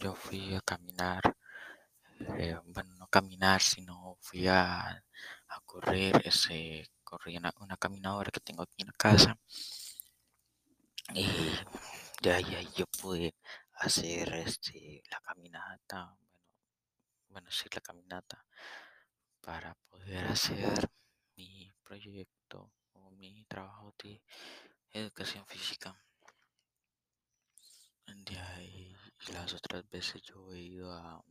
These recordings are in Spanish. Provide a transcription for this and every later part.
yo fui a caminar, eh, bueno, no caminar, sino fui a, a correr, ese, corrí una, una caminadora que tengo aquí en la casa y de ahí, yo pude hacer este, la caminata, bueno, bueno, sí, la caminata para poder hacer mi proyecto o mi trabajo de educación física. De ahí, y las otras veces yo he ido a,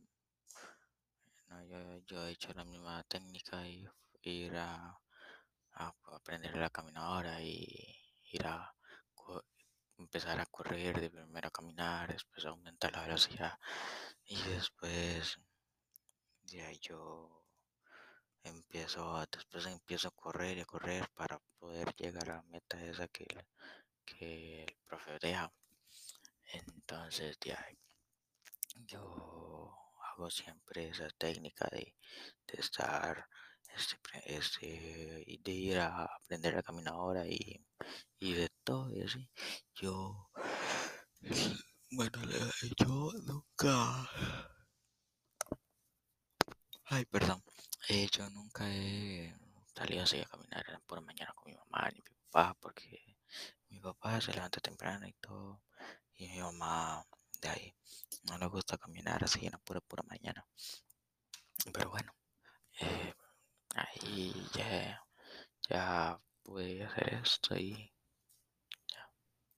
yo, yo he hecho la misma técnica y ir a, aprender la caminadora y ir a empezar a correr, de primero a caminar, después aumentar la velocidad y después de ahí yo empiezo a, después empiezo a correr y a correr para poder llegar a la meta esa que, que el profe deja. Entonces ahí yo hago siempre esa técnica de, de estar, este, este, de ir a aprender la caminadora y, y de todo y así. Yo, bueno, yo nunca, ay, perdón, yo nunca he salido así a caminar por la mañana con mi mamá ni mi papá porque mi papá se levanta temprano y todo y mi mamá no le gusta caminar así en pura pura mañana. Pero bueno, eh, ahí ya, ya pude hacer esto y